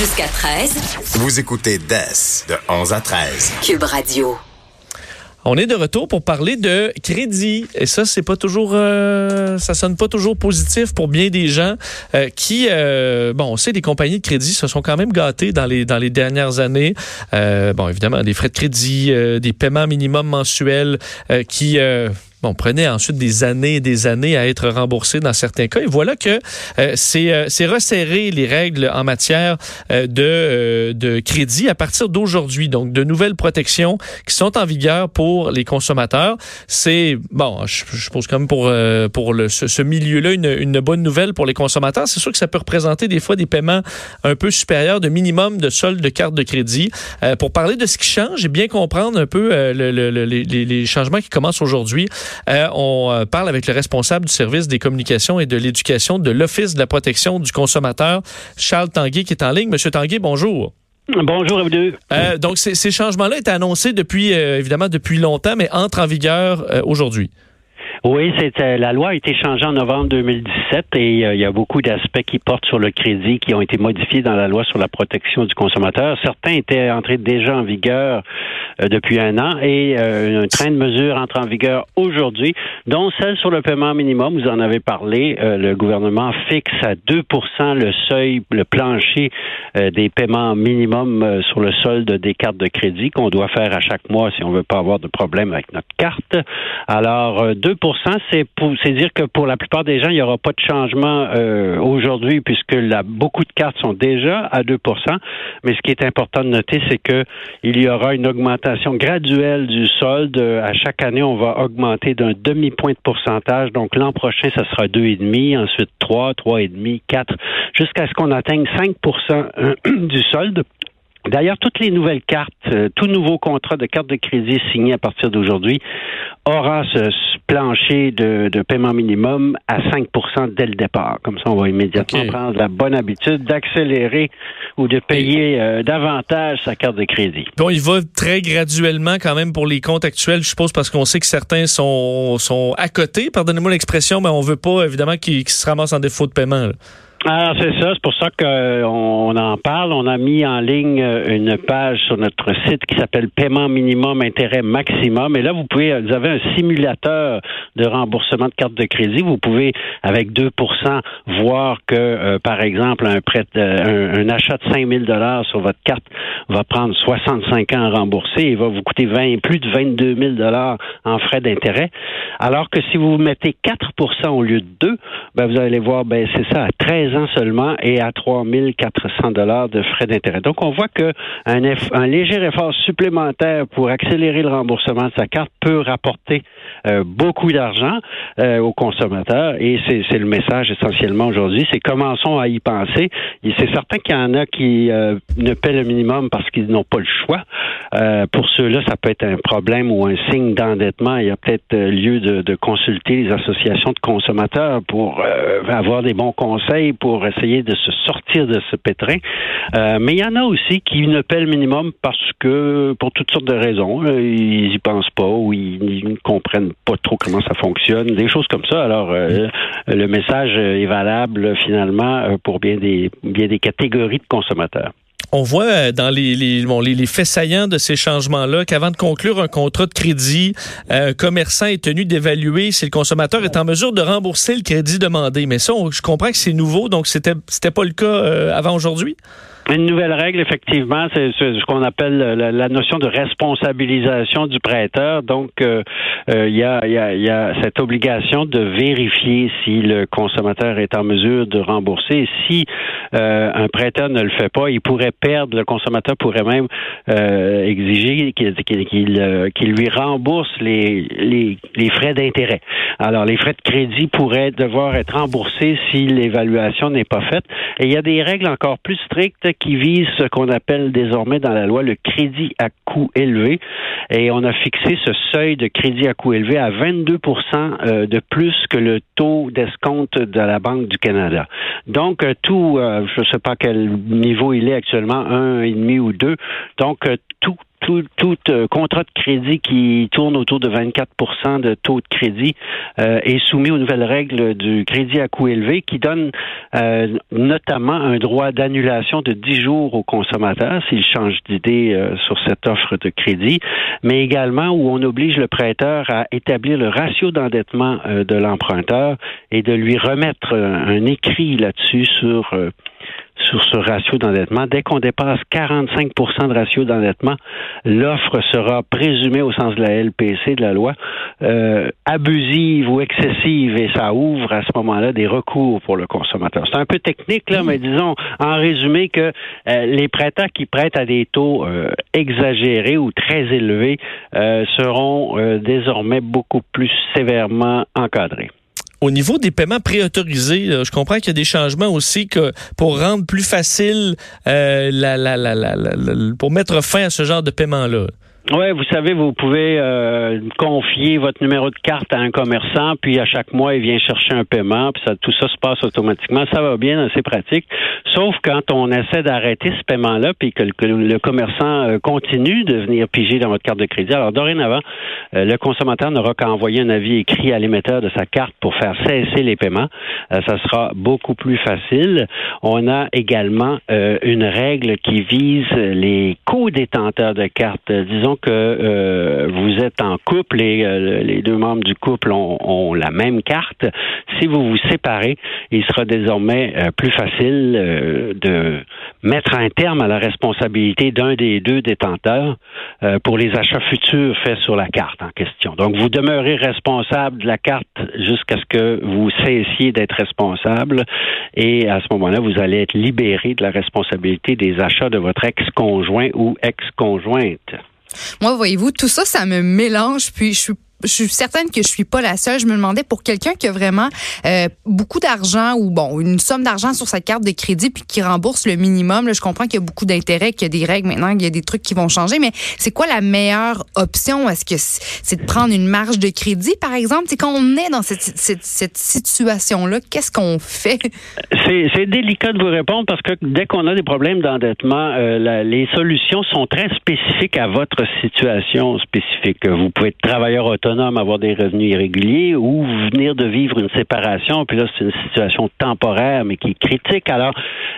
Jusqu'à 13. Vous écoutez DES de 11 à 13. Cube Radio. On est de retour pour parler de crédit et ça c'est pas toujours euh, ça sonne pas toujours positif pour bien des gens euh, qui euh, bon on sait les compagnies de crédit se sont quand même gâtées dans les dans les dernières années bon évidemment des frais de crédit des paiements minimums mensuels qui Bon, prenait ensuite des années et des années à être remboursé dans certains cas. Et voilà que euh, c'est euh, resserré les règles en matière euh, de, euh, de crédit à partir d'aujourd'hui. Donc, de nouvelles protections qui sont en vigueur pour les consommateurs. C'est, bon, je, je suppose quand même pour, pour le, ce, ce milieu-là une, une, bonne nouvelle pour les consommateurs. C'est sûr que ça peut représenter des fois des paiements un peu supérieurs de minimum de solde de carte de crédit. pour parler de ce qui change et bien comprendre un peu le, le, les, les changements qui commencent aujourd'hui, euh, on euh, parle avec le responsable du service des communications et de l'éducation de l'Office de la protection du consommateur, Charles Tanguay, qui est en ligne. Monsieur Tanguay, bonjour. Bonjour à vous deux. Euh, donc, ces changements-là étaient annoncés depuis, évidemment, depuis longtemps, mais entrent en vigueur aujourd'hui. Oui, c'est euh, la loi a été changée en novembre 2017 et euh, il y a beaucoup d'aspects qui portent sur le crédit qui ont été modifiés dans la loi sur la protection du consommateur. Certains étaient entrés déjà en vigueur euh, depuis un an et un train de mesures entre en vigueur aujourd'hui, dont celle sur le paiement minimum. Vous en avez parlé. le gouvernement fixe à 2% le seuil, le plancher des paiements minimum sur le solde des cartes de crédit qu'on doit faire à chaque mois si on veut pas avoir de problème avec notre carte. Alors 2 c'est dire que pour la plupart des gens, il n'y aura pas de changement euh, aujourd'hui puisque beaucoup de cartes sont déjà à 2% Mais ce qui est important de noter, c'est que il y aura une augmentation graduelle du solde. À chaque année, on va augmenter d'un demi-point de pourcentage. Donc l'an prochain, ça sera 2,5, ensuite 3, 3,5, 4, jusqu'à ce qu'on atteigne 5% du solde. D'ailleurs, toutes les nouvelles cartes, euh, tout nouveau contrat de carte de crédit signé à partir d'aujourd'hui aura ce plancher de, paiement minimum à 5% dès le départ. Comme ça, on va immédiatement prendre la bonne habitude d'accélérer ou de payer euh, davantage sa carte de crédit. Bon, il va très graduellement quand même pour les comptes actuels, je suppose, parce qu'on sait que certains sont, sont à côté, pardonnez-moi l'expression, mais on veut pas, évidemment, qu'ils se ramassent en défaut de paiement. Ah, c'est ça. C'est pour ça qu'on en parle. On a mis en ligne une page sur notre site qui s'appelle Paiement minimum intérêt maximum. Et là, vous pouvez, vous avez un simulateur de remboursement de carte de crédit. Vous pouvez, avec 2% voir que, euh, par exemple, un prêt, un, achat de 5 000 dollars sur votre carte va prendre 65 ans à rembourser et va vous coûter 20, plus de 22 000 dollars en frais d'intérêt. Alors que si vous mettez 4% au lieu de 2, ben, vous allez voir, ben, c'est ça, à 13 ans seulement et à 3 400 dollars de frais d'intérêt. Donc, on voit que un, un, léger effort supplémentaire pour accélérer le remboursement de sa carte peut rapporter euh, beaucoup d'argent euh, aux consommateurs et c'est le message essentiellement aujourd'hui. C'est commençons à y penser. C'est certain qu'il y en a qui euh, ne paient le minimum parce qu'ils n'ont pas le choix. pour ceux-là, ça peut être un problème ou un signe d'endettement. Il y a peut-être lieu de, de, consulter les associations de consommateurs pour avoir des bons conseils pour essayer de se sortir de ce pétrin. Euh, mais il y en a aussi qui ne paient le minimum parce que, pour toutes sortes de raisons, euh, ils y pensent pas ou ils ne comprennent pas trop comment ça fonctionne, des choses comme ça. Alors, euh, le message est valable finalement pour bien des, bien des catégories de consommateurs. On voit euh, dans les, les, bon, les, les, faits saillants de ces changements-là qu'avant de conclure un contrat de crédit, euh, un commerçant est tenu d'évaluer si le consommateur est en mesure de rembourser le crédit demandé. Mais ça, je comprends que c'est nouveau, donc c'était c'était pas le cas euh, avant aujourd'hui? Une nouvelle règle, effectivement, c'est ce qu'on appelle la, notion de responsabilisation du prêteur. Donc, euh, euh, il y, a, y, y, a, cette obligation de vérifier si le consommateur est en mesure de rembourser. Si euh, un prêteur ne le fait pas, il pourrait perdre, le consommateur pourrait même exiger qu'il lui rembourse les, les, les frais d'intérêt. Alors, les frais de crédit pourraient devoir être remboursés si l'évaluation n'est pas faite. Et il y a des règles encore plus strictes qui vise ce qu'on appelle désormais dans la loi le crédit à coût élevé. Et on a fixé ce seuil de crédit à coût élevé à 22% euh, de plus que le taux d'escompte de la Banque du Canada. Donc, euh, tout, euh, je ne sais pas quel niveau il est actuellement, un et demi ou deux. Donc, tout tout, tout euh, contrat de crédit qui tourne autour de 24% de taux de crédit euh, est soumis aux nouvelles règles du crédit à coût élevé qui donne euh, notamment un droit d'annulation de 10 jours aux consommateurs s'ils changent d'idée sur cette offre de crédit, mais également où on oblige le prêteur à établir le ratio d'endettement de l'emprunteur et de lui remettre un écrit là-dessus sur sur ce ratio d'endettement. Dès qu'on dépasse 45% de ratio d'endettement, l'offre sera présumée au sens de la LPC de la loi euh, abusive ou excessive et ça ouvre à ce moment-là des recours pour le consommateur. C'est un peu technique là, mais disons en résumé que euh, les prêteurs qui prêtent à des taux euh, exagérés ou très élevés seront désormais beaucoup plus sévèrement encadrés. Au niveau des paiements préautorisés, je comprends qu'il y a des changements aussi pour rendre plus facile euh, la, la, la, pour mettre fin à ce genre de paiement-là. Oui, vous savez, vous pouvez euh, confier votre numéro de carte à un commerçant, puis à chaque mois, il vient chercher un paiement, puis ça, tout ça se passe automatiquement. Ça va bien, c'est pratique. Sauf quand on essaie d'arrêter ce paiement-là, puis que le, commerçant euh, continue de venir piger dans votre carte de crédit. Alors, dorénavant, euh, le consommateur n'aura qu'à envoyer un avis écrit à l'émetteur de sa carte pour faire cesser les paiements. ça sera beaucoup plus facile. On a également une règle qui vise les co-détenteurs de cartes. Disons que euh, vous êtes en couple et euh, les deux membres du couple ont, la même carte, si vous vous séparez, il sera désormais euh, plus facile de mettre un terme à la responsabilité d'un des deux détenteurs pour les achats futurs faits sur la carte en question. Donc, vous demeurez responsable de la carte jusqu'à ce que vous cessiez d'être responsable et à ce moment-là, vous allez être libéré de la responsabilité des achats de votre ex-conjoint ou ex-conjointe. Moi, voyez-vous, tout ça, ça me mélange, puis je suis je suis certaine que je suis pas la seule. Je me demandais pour quelqu'un qui a vraiment euh, beaucoup d'argent ou bon une somme d'argent sur sa carte de crédit puis qui rembourse le minimum. Là, je comprends qu'il y a beaucoup d'intérêts, qu'il y a des règles maintenant, qu'il y a des trucs qui vont changer. Mais c'est quoi la meilleure option? Est-ce que c'est de prendre une marge de crédit, par exemple? C'est quand on est dans cette, cette situation-là, qu'est-ce qu'on fait? C'est délicat de vous répondre parce que dès qu'on a des problèmes d'endettement, euh, les solutions sont très spécifiques à votre situation spécifique. Vous pouvez être travailleur autonome avoir des revenus irréguliers ou venir de vivre une séparation, puis là, c'est une situation temporaire, mais qui est critique. Alors,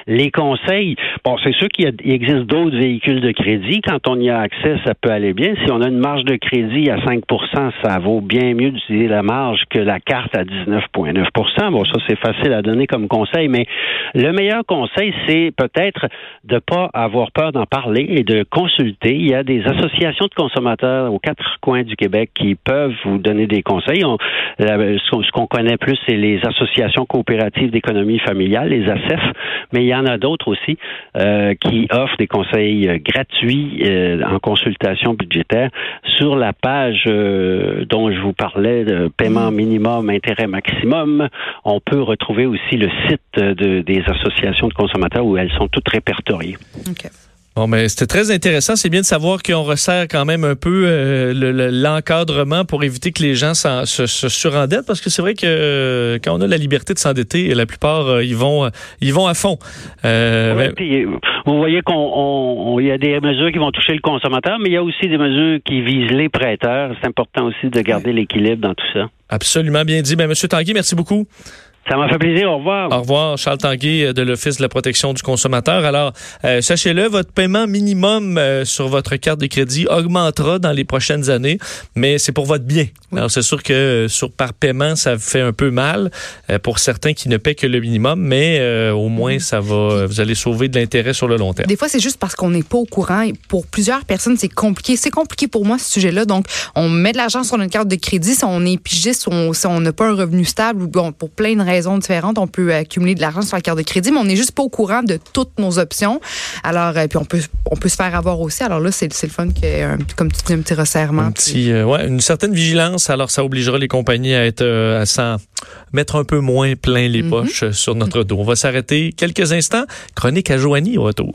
les conseils, bon, c'est sûr qu'il existe d'autres véhicules de crédit. Quand on y a accès, ça peut aller bien. Si on a une marge de crédit à 5 ça vaut bien mieux d'utiliser la marge que la carte à 19,9 Bon, ça, c'est facile à donner comme conseil, mais le meilleur conseil, c'est peut-être de pas avoir peur d'en parler et de consulter. Il y a des associations de consommateurs aux quatre coins du Québec qui peuvent vous donner des conseils. ce qu'on connaît plus, c'est les associations coopératives d'économie familiale, les ACEF, mais il y en a d'autres aussi euh, qui offrent des conseils euh, gratuits euh, en consultation budgétaire sur la page dont je vous parlais, de paiement minimum, intérêt maximum. On peut retrouver aussi le site des associations de consommateurs où elles sont toutes répertoriées. Bon, mais c'était très intéressant. C'est bien de savoir qu'on resserre quand même un peu euh, l'encadrement pour éviter que les gens se, se surendettent, parce que c'est vrai que euh, quand on a la liberté de s'endetter, la plupart euh, ils vont ils vont à fond. Ben vous voyez qu'on il y a des mesures qui vont toucher le consommateur, mais il y a aussi des mesures qui visent les prêteurs. C'est important aussi de garder l'équilibre dans tout ça. Absolument bien dit. Ben, Monsieur Tanguy, merci beaucoup. Ça m'a fait plaisir. Au revoir. Au revoir, Charles Tanguy euh, de l'Office de la protection du consommateur. Alors, euh, sachez-le, votre paiement minimum euh, sur votre carte de crédit augmentera dans les prochaines années, mais c'est pour votre bien. Alors, c'est sûr que sur par paiement, ça fait un peu mal pour certains qui ne paient que le minimum, mais au moins, ça va, vous allez sauver de l'intérêt sur le long terme. Des fois, c'est juste parce qu'on n'est pas au courant. Pour plusieurs personnes, c'est compliqué. C'est compliqué pour moi, ce sujet-là. Donc, on met de l'argent sur notre carte de crédit si on est pigiste, si on n'a pas un revenu stable ou bon, pour plein de raisons raisons différentes, on peut accumuler de l'argent sur la carte de crédit, mais on n'est juste pas au courant de toutes nos options. Alors, euh, puis on peut, on peut se faire avoir aussi. Alors là, c'est le fun que, comme tu dis, un petit resserrement. Un petit, euh, ouais, une certaine vigilance. Alors, ça obligera les compagnies à être, euh, à s'en mettre un peu moins plein les mhm. poches sur notre dos. On va s'arrêter quelques instants. Chronique à Joanie au retour.